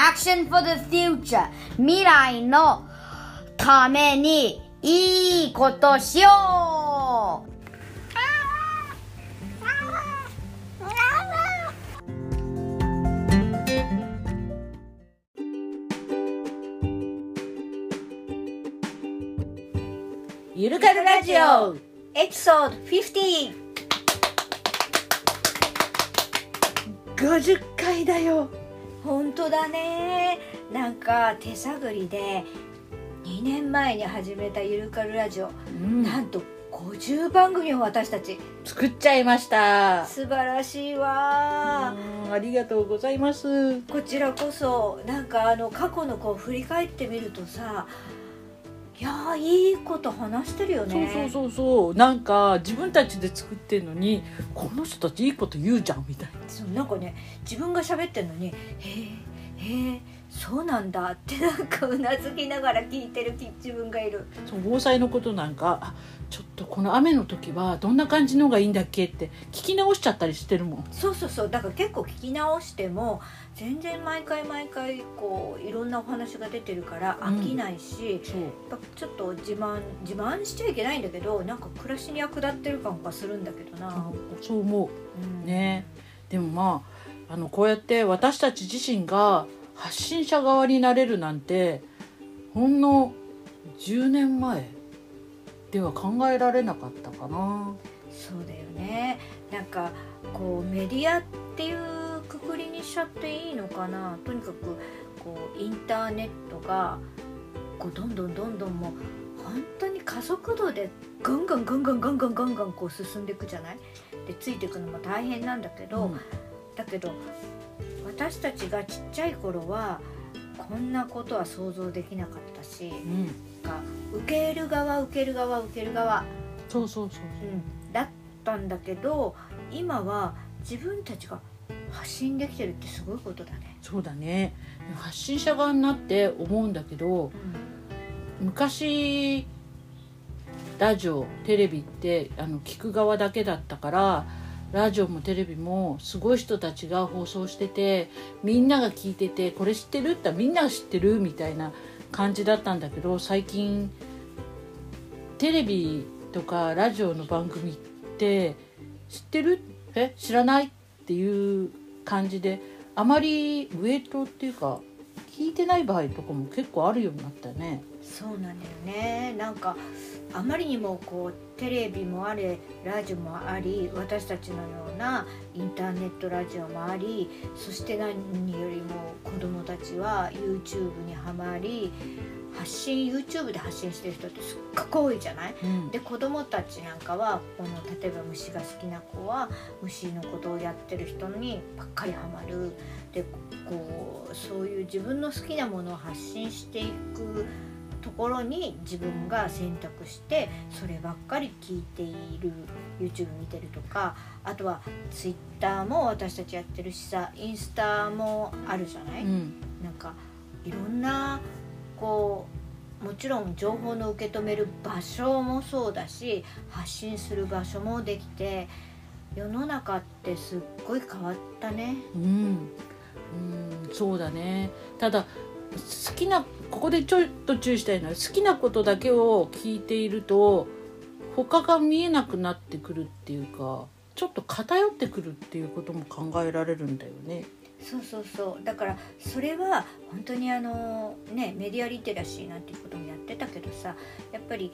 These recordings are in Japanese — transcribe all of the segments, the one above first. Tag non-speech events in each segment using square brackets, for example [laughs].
Action for the future. 未来のためにいいことしよう。ゆるかるラジオエピソード50 50回だよ本当だね。なんか手探りで2年前に始めたゆるかるラジオ、うん。なんと50番組を私たち作っちゃいました。素晴らしいわ、うんありがとうございます。こちらこそなんかあの過去のこう振り返ってみるとさいやーいいこと話してるよそうねそうそうそう。なんか自分たちで作ってんのにこの人たちいいこと言うじゃんみたいな。そうなんかね自分が喋ってるのに「へえへえそうなんだ」ってなんかうなずきながら聞いてるき自分がいる。そう防災のことなんかあちょっとこの雨の時はどんな感じのがいいんだっけって聞き直しちゃったりしてるもん。そうそうそう。だから結構聞き直しても全然毎回毎回こういろんなお話が出てるから飽きないし、そう。やっぱちょっと自慢自慢しちゃいけないんだけどなんか暮らしに役立ってる感がするんだけどな、そう思う。ん。うね。でもまああのこうやって私たち自身が発信者側になれるなんてほんの10年前では考えられなかったかな。そうだよね。なんかこうメディアっていうくくりにしちゃっていいのかな。とにかくこうインターネットがこうどんどんどんどんもう本当に加速度でガンガンガンガンガンガンガンガンこう進んでいくじゃない？でついていくのも大変なんだけど、うん。だけど私たちがちっちゃい頃はこんなことは想像できなかったしうんが受ける側受ける側受ける側。そうそうそうう。ん、だったんだけど今は自分たちが発信できてるってすごいことだね。そうだね。発信者側になって思うんだけど昔ラジオテレビってあの聞く側だけだったからラジオもテレビもすごい人たちが放送しててみんなが聞いててこれ知ってる？ってみんなが知ってるみたいな感じだったんだけど最近テレビとかラジオの番組って知ってる？え？知らない？っていう感じであまりウェイトっていうか聞いてない場合とかも結構あるようになったね。そうなんだよね。なんかあまりにもこうテレビもあれラジオもあり私たちのようなインターネットラジオもありそして何よりも子どもたちは YouTube にはまり発信 YouTube で発信してる人ってすっごく多いじゃない？うん。で子供たちなんかはこの例えば虫が好きな子は虫のことをやってる人にばっかりハマる。でこうそういう自分の好きなものを発信していくところに自分が選択してそればっかり聞いている YouTube 見てるとかあとは Twitter も私たちやってるしさインスタもあるじゃない、うんなんかいろんなこうもちろん情報の受け止める場所もそうだし発信する場所もできて世の中ってすっごい変わったね。うん、うん、そうだねただ好きなここでちょっと注意したいのは好きなことだけを聞いていると他が見えなくなってくるっていうかちょっと偏ってくるっていうことも考えられるんだよね。そうそうそう。だからそれは本当にあのねメディアリテラシーなんていうこともやってたけどさやっぱり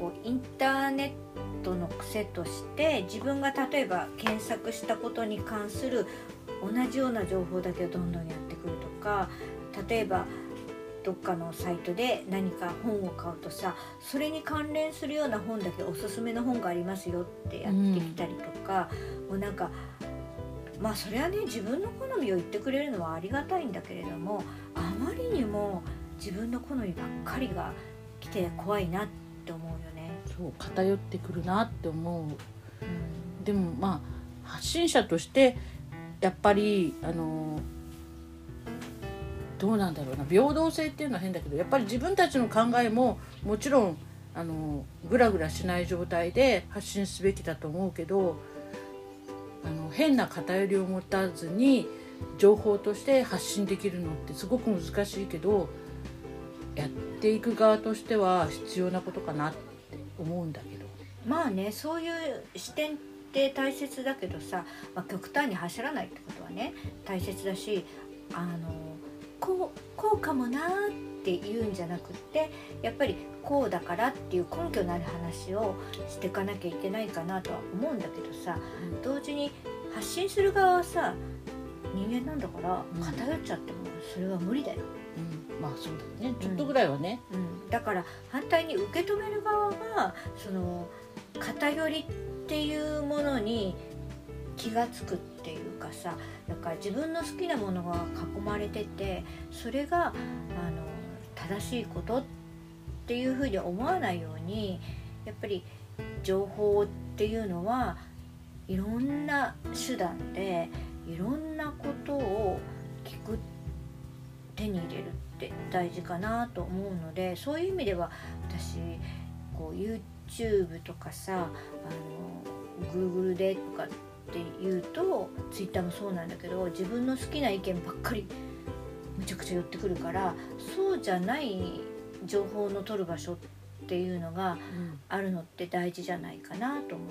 こうインターネットの癖として自分が例えば検索したことに関する同じような情報だけをどんどんやってくるとか例えばどっかのサイトで何か本を買うとさそれに関連するような本だけおすすめの本がありますよってやってきたりとか、もうなんかまあそれはね自分の好みを言ってくれるのはありがたいんだけれどもあまりにも自分の好みばっかりが来て怖いなって思うよね。そう偏ってくるなって思う。うん。でもまあ発信者としてやっぱりあのどうなんだろうな。平等性っていうのは変だけどやっぱり自分たちの考えももちろんあのグラグラしない状態で発信すべきだと思うけどあの変な偏りを持たずに情報として発信できるのってすごく難しいけどやっていく側としては必要なことかなって思うんだけど。まあねそういう視点って大切だけどさ、まあ、極端に走らないってことはね大切だしあのこうこうかもなって言うんじゃなくってやっぱりこうだからっていう根拠のある話をしていかなきゃいけないかなとは思うんだけどさ同時に発信する側はさ人間なんだからうん。偏っちゃってもそれは無理だよ、うん、まあそうだよねちょっとぐらいはね、うん、だから反対に受け止める側がその偏りっていうものに気が付くっていうかさだから自分の好きなものが囲まれててそれがあの正しいことってていうふうに思わないようにやっぱり情報っていうのはいろんな手段でいろんなことを聞く手に入れるって大事かなと思うのでそういう意味では私こう YouTube とかさあの Google でとかって言うと Twitter もそうなんだけど自分の好きな意見ばっかりむちゃくちゃ寄ってくるからそうじゃない情報の取る場所っていうのがうんあるのって大事じゃないかなと思う。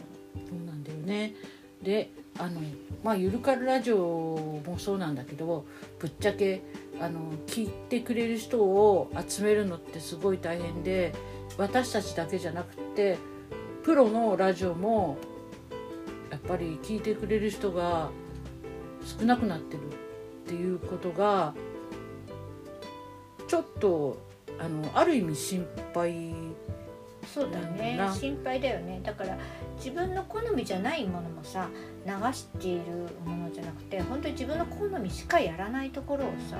そうなんだよねであのまあゆるかるラジオもそうなんだけどぶっちゃけあの聞いてくれる人を集めるのってすごい大変で私たちだけじゃなくてプロのラジオもやっぱり聞いてくれる人が少なくなってるっていうことがちょっとあのある意味心配そうだね。心配だよね。だから自分の好みじゃないものもさ流しているものじゃなくて本当に自分の好みしかやらないところをさ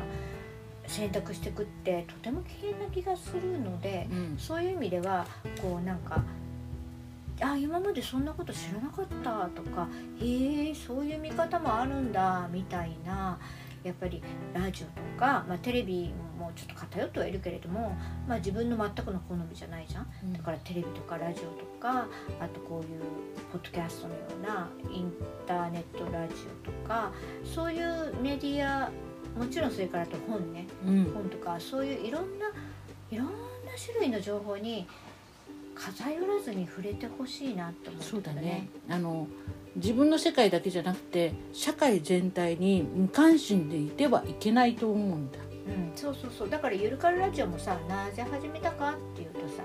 選択していくってとても危険な気がするのでうん。そういう意味ではこうなんかあ今までそんなこと知らなかったとかへえそういう見方もあるんだみたいなやっぱりラジオとか、まあ、テレビもちょっと偏ってはいるけれども、まあ、自分の全くの好みじゃないじゃん。だからテレビとかラジオとかあとこういうポッドキャストのようなインターネットラジオとかそういうメディアもちろんそれからあと本ねうん。本とかそういういろんないろんな種類の情報に偏らずに触れてほしいなって思そうだね。あの自分の世界だけじゃなくて社会全体に無関心でいてはいけないと思うんだ。うん、そうそうそう。だからゆるかるラジオもさなぜ始めたかっていうとさ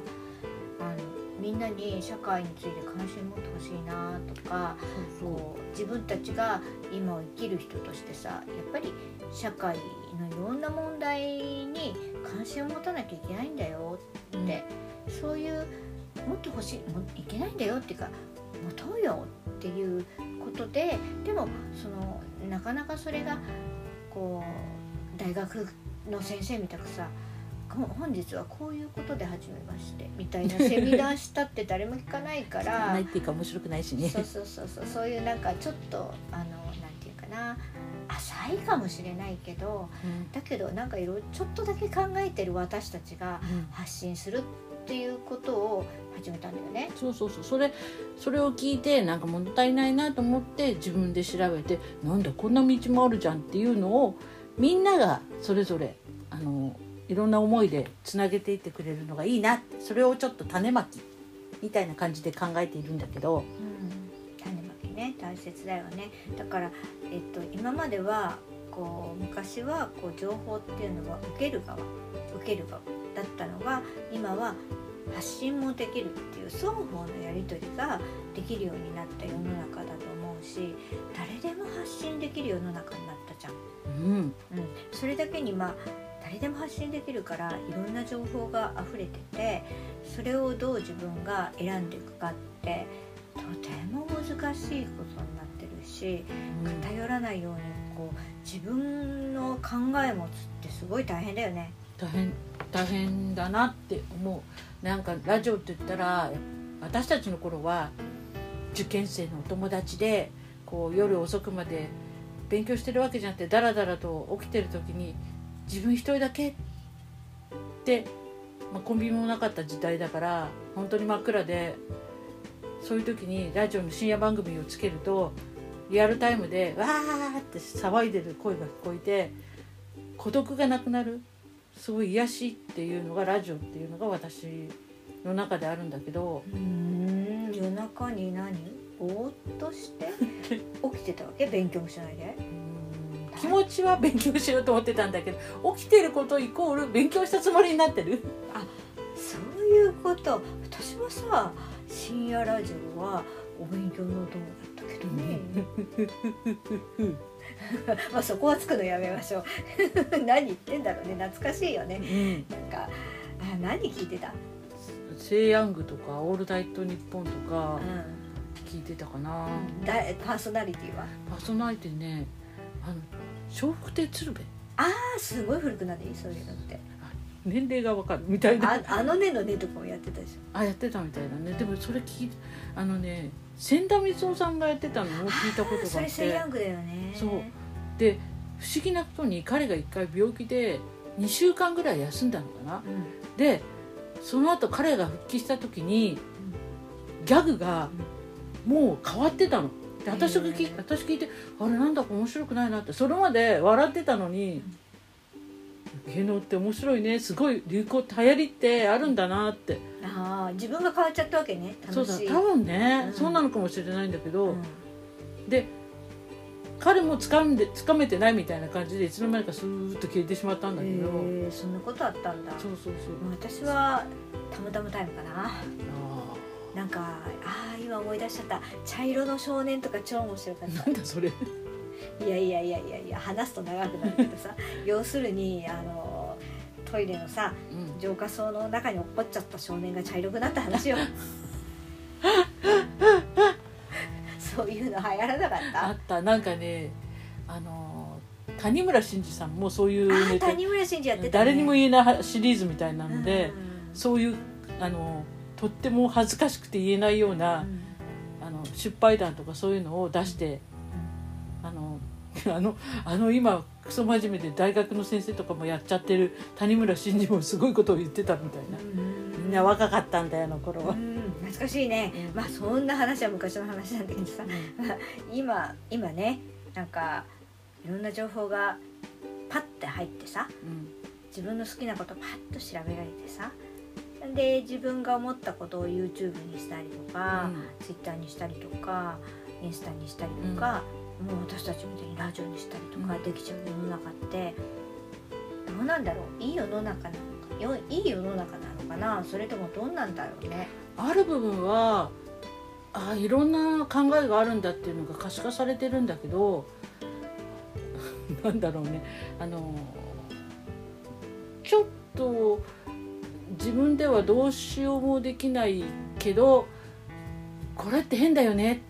あのみんなに社会について関心持ってほしいなとかこう自分たちが今を生きる人としてさやっぱり社会のいろんな問題に関心を持たなきゃいけないんだよって、そういうもっと欲しいもいけないんだよっていうか持とうよっていうことででもそのなかなかそれがこう大学の先生みたくさこ本日はこういうことで始めましてみたいなセミナーしたって誰も聞かないからないっていうか面白くないしね。そうそうそうそうそういうなんかちょっとあのなんていうかな浅いかもしれないけどうんだけどなんかいろいろちょっとだけ考えてる私たちが発信するっていうことを始めたんだよね。そうそうそう。それそれを聞いてなんか物足りないなと思って自分で調べてなんだこんな道もあるじゃんっていうのをみんながそれぞれあのいろんな思いでつなげていってくれるのがいいなそれをちょっと種まきみたいな感じで考えているんだけど、種まきね大切だよね。だから、えっと、今まではこう昔はこう情報っていうのは受ける側受ける側だったのが今は発信もできるっていう双方のやり取りができるようになった世の中だと思うし誰でも発信できる世の中になったじゃん。うん、うん、それだけにまあ誰でも発信できるからいろんな情報が溢れててそれをどう自分が選んでいくかってとても難しいことになってるし偏らないようにこう自分の考え持つってすごい大変だよね。大変大変だなって思う。なんかラジオって言ったら私たちの頃は受験生のお友達でこう夜遅くまで勉強してるわけじゃなくてダラダラと起きてる時に自分一人だけって、まあ、コンビニもなかった時代だから本当に真っ暗でそういう時にラジオの深夜番組をつけるとリアルタイムでわーって騒いでる声が聞こえて孤独がなくなる。すごい癒しっていうのがラジオっていうのが私の中であるんだけどうん。夜中に何？ぼーっとして [laughs] 起きてたわけ？勉強もしないで。気持ちは勉強しようと思ってたんだけど起きてることイコール勉強したつもりになってる。そういうこと。私もさ深夜ラジオはお勉強のお供だったけどね [laughs] まあそこはつくのやめましょう。[laughs] 何言ってんだろうね。懐かしいよね。うん。なんかあ何聞いてた、セイヤングとかオールナイトニッポンとかう聞いてたかな、ん、だパーソナリティは？パーソナリティねあの笑福亭鶴瓶。ああすごい古くなっていいそういうのって年齢がわかるみたいな。ああのねのねとかもやってたでしょ。あやってたみたいだね。でもそれ聞いあのね千田光雄さんがやってたのを聞いたことそれがあって。セイヤングだよね。そう。で不思議なことに彼が一回病気で2週間ぐらい休んだのかな。うん。でその後彼が復帰した時にギャグがもう変わってたの。で私が聞私聞いてあれなんだか面白くないなって。それまで笑ってたのに芸能って面白いね。すごい流行流行りってあるんだなって。ああ自分が変わっちゃったわけね。そう楽しい。だ多分ね、うん。そうなのかもしれないんだけど、うん。で彼も掴んで掴めてないみたいな感じでいつの間にかスーッと消えてしまったんだけど、そんなことあったんだ。そうそうそう。私はたまたまタイムかな。あなんかああ今思い出しちゃった。茶色の少年とか超面白かっーた。なんだそれいやいやいやいやいや話すと長くなるけどさ [laughs] 要するにあのトイレのさうん。浄化槽の中に落っこっちゃった少年が茶色くなった話よ。[laughs] そういうの流行らなかった？あった。なんかねあのー谷村新司さんもそういう谷村新司やってた、ね、誰にも言えないシリーズみたいなので、うん。そういうあのとっても恥ずかしくて言えないような、うん。あの失敗談とかそういうのを出して、あの [laughs] あの今クソ真面目で大学の先生とかもやっちゃってる谷村新司もすごいことを言ってたみたいな、うん。みんな若かったんだよあの頃は。うん。懐かしいね、うん。まあそんな話は昔の話なんだけどさ。[laughs] 今今ねなんかいろんな情報がパッて入ってさうん。自分の好きなことパッと調べられてさで自分が思ったことを YouTube にしたりとか、Twitter にしたりとかインスタにしたりとか、もう私たちみたいにラジオにしたりとかうん。できちゃう世の中ってどうなんだろう。いい世の中なのかよいい世の中なのかな。それともどうなんだろうね。ある部分はあいろんな考えがあるんだっていうのが可視化されてるんだけど [laughs] なんだろうね。あのちょっと自分ではどうしようもできないけどこれって変だよね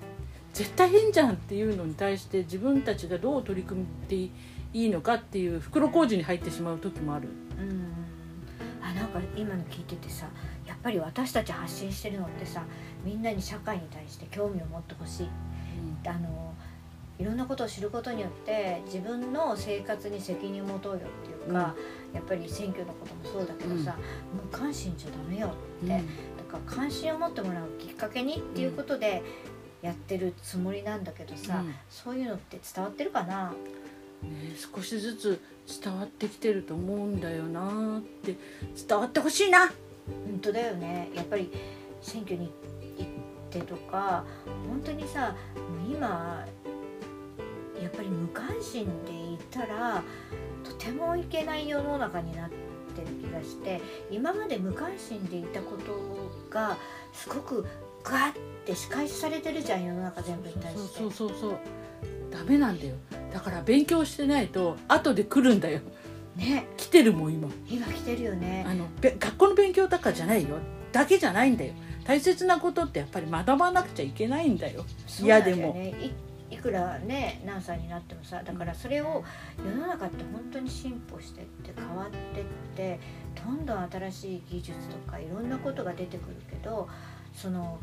絶対変じゃんっていうのに対して自分たちがどう取り組んでいいのかっていう袋小路に入ってしまう時もある。うん。あなんか今の聞いててさやっぱり私たち発信してるのってさみんなに社会に対して興味を持ってほしい。あのいろんなことを知ることによって自分の生活に責任を持とうよっていうか、やっぱり選挙のこともそうだけどさ、無関心じゃダメようん。だから関心を持ってもらうきっかけにっていうことでやってるつもりなんだけどさ、うん。そういうのって伝わってるかな？ね、少しずつ伝わってきてると思うんだよなって伝わってほしいな。本当だよね。やっぱり選挙に行ってとか本当にさ今やっぱり無関心でいたらとてもいけない世の中になってる気がして今まで無関心でいたことがすごくガーって仕返しされてるじゃん世の中全部に対して。そうそうそうそう。ダメなんだよ。だから勉強してないと後で来るんだよ。ね。来てるもん今。今来てるよね。あのべ学校の勉強だからじゃないよ。だけじゃないんだよ。大切なことってやっぱり学ばなくちゃいけないんだよ。嫌でも。いくらね何歳になってもさだからそれを世の中って本当に進歩してって変わってってどんどん新しい技術とかいろんなことが出てくるけどその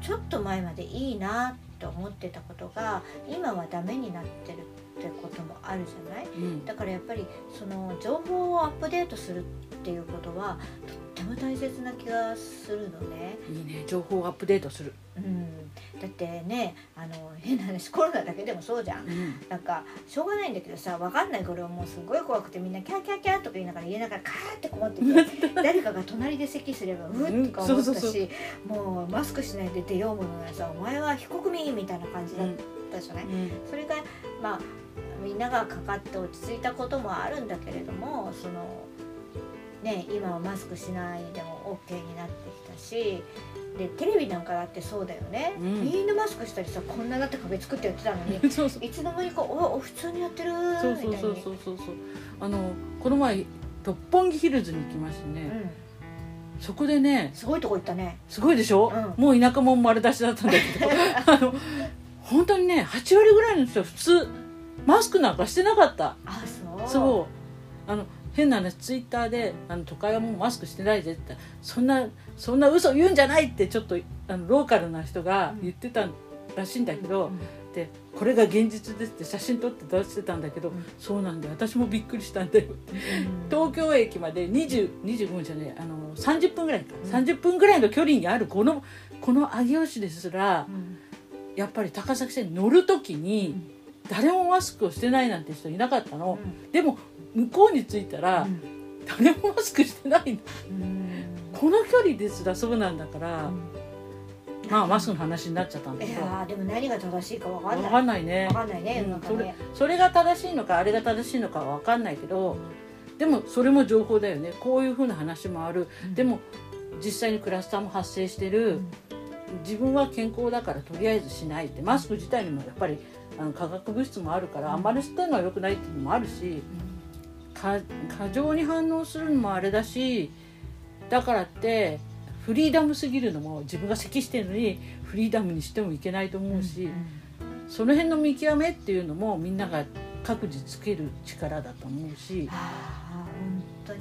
ちょっと前までいいなと思ってたことが今はダメになってる。ってこともあるじゃない？うん。だからやっぱりその情報をアップデートするっていうことはとっても大切な気がするのね。いいね。情報をアップデートする。うん、だってねあの変な話コロナだけでもそうじゃん。うん。なんかしょうがないんだけどさ分かんない。頃はもうすごい怖くてみんなキャーキャーキャーとか言いながら家の中カーってこもってて [laughs] 誰かが隣で咳すればううんっとか思ったしもうマスクしないで出ようものならさお前は非国民みたいな感じだったじゃない、うん。それがまあみんながかかって落ち着いたこともあるんだけれどもそのね今はマスクしないでも OK になってきたしでテレビなんかだってそうだよね、うん。みんなマスクしたりさこんなだって壁作ってやってたのに [laughs] そうそう。いつの間にかおお普通にやってるそうそうそうそうそうそう。あのこの前六本木ヒルズに行きましてね、うん、そこでねすごいとこ行ったね。すごいでしょ、うもう田舎もん丸出しだったんだけど。[laughs] あの本当にね8割ぐらいの人は普通マスクなんかしてなかった。あそう。そう。あの変な話ツイッターであの都会はもうマスクしてないでって言ったらそんなそんな嘘言うんじゃないってちょっとあのローカルな人が言ってたらしいんだけど、うん。でこれが現実ですって写真撮って出してたんだけど、うん。そうなんで私もびっくりしたんだよ。東京駅まで20 25分じゃねえあの30分ぐらいか、うん。30分ぐらいの距離にあるこのこの上尾市ですらうん。やっぱり高崎線に乗る時に誰もマスクをしてないなんて人いなかったの、でも向こうに着いたら、誰もマスクしてないの。うん。この距離ですらそうなんだから、うん。まあマスクの話になっちゃったんだいけど。やーでも何が正しいかわかんない。分かんないね。わかんないねうん。世の中ね。それが正しいのかあれが正しいのかは分かんないけどでもそれも情報だよね。こういうふうな話もある、うん。でも実際にクラスターも発生してる、うん。自分は健康だからとりあえずしないって。マスク自体にもやっぱりあの化学物質もあるからあんまり吸ってるのは良くないっていうのもあるしか過剰に反応するのもあれだしだからってフリーダムすぎるのも自分が咳してるのにフリーダムにしてもいけないと思うし、その辺の見極めっていうのもみんなが各自つける力だと思うし。ああ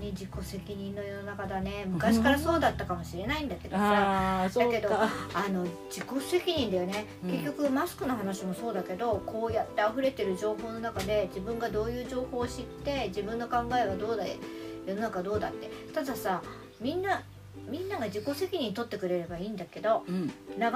に自己責任の世の中だね。昔からそうだったかもしれないんだけどさ。だけどかあの自己責任だよね、うん。結局マスクの話もそうだけどこうやって溢れてる情報の中で自分がどういう情報を知って自分の考えはどうだ世の中どうだって。たださみんなみんなが自己責任取ってくれればいいんだけどうん。流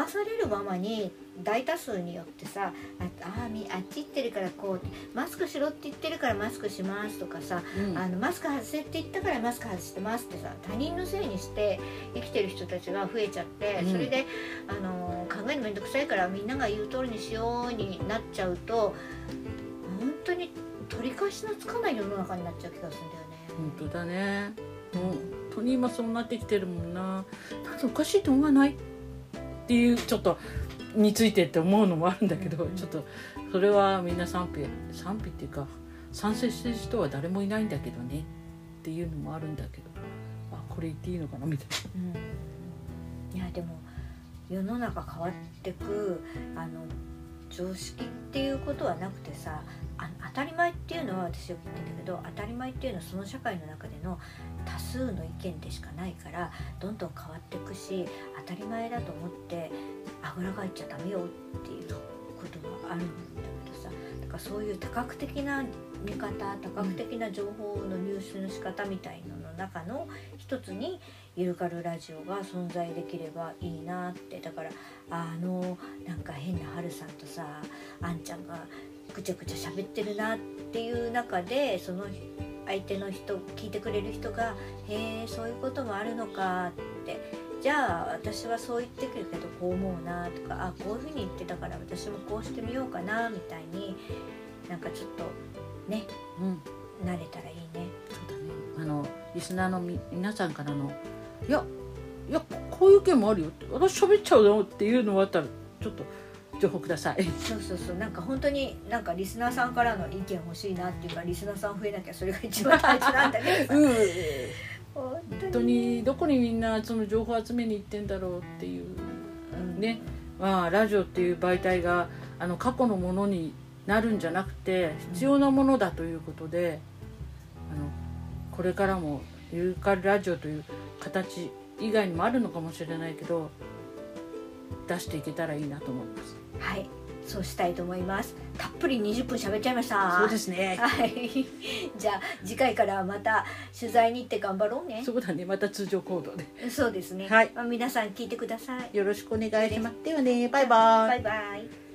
されるままに大多数によってさああみあっち行ってるからこうマスクしろって言ってるからマスクしますとかさうん。あのマスク外せって言ったからマスク外してますってさ他人のせいにして生きてる人たちが増えちゃって、うん。それであの考えるのめんどくさいからみんなが言う通りにしようになっちゃうと本当に取り返しのつかない世の中になっちゃう気がするんだよね。本当だね。もう本当に今そうなってきてるもんな。なんかおかしいと思わないっていうちょっとについてって思うのもあるんだけど、うん。ちょっとそれはみんな賛否賛否っていうか賛成してる人は誰もいないんだけどねっていうのもあるんだけどあこれ言っていいのかなみたいうん、いやでも世の中変わってくあの常識っていうことはなくてさあ当たり前っていうのは私よく言ってんだけど当たり前っていうのはその社会の中での多数の意見でしかないからどんどん変わっていくし当たり前だと思ってあぐらかいちゃダメよっていうことがあるんだけどさ。だからそういう多角的な見方多角的な情報の入手の仕方みたいなのの中の一つにゆるかるラジオが存在できればいいなって。だからあのなんか変なはるさんとさあんちゃんがぐちゃぐちゃ喋ってるなっていう中でその相手の人聞いてくれる人が「へえそういうこともあるのか」ってじゃあ私はそう言ってくるけどこう思うなとかあこういうふうに言ってたから私もこうしてみようかなみたいになんかちょっとねな、うん、慣れたらいいね。そうだね。あのリスナーのみ皆さんからの「いやいやこういう意見もあるよ」って「私喋っちゃうよ」っていうのがあったらちょっと情報ください。そうそうそうなんか本当になんかリスナーさんからの意見欲しいなっていうかリスナーさん増えなきゃそれが一番大事なんだけどさうん本当にどこにみんなその情報集めに行ってんだろうっていううんね、まあ、ラジオっていう媒体があの過去のものになるんじゃなくて必要なものだということで、あのこれからもゆるかるラジオという形以外にもあるのかもしれないけど出していけたらいいなと思います。はい。そうしたいと思います。たっぷり20分喋っちゃいました。そうですね。はい。[laughs] じゃあ次回からはまた取材に行って頑張ろうね。そうだね。また通常行動で。そうですね、はい。まあ皆さん聞いてください。よろしくお願いします。ではね。バイバイ。バイバイ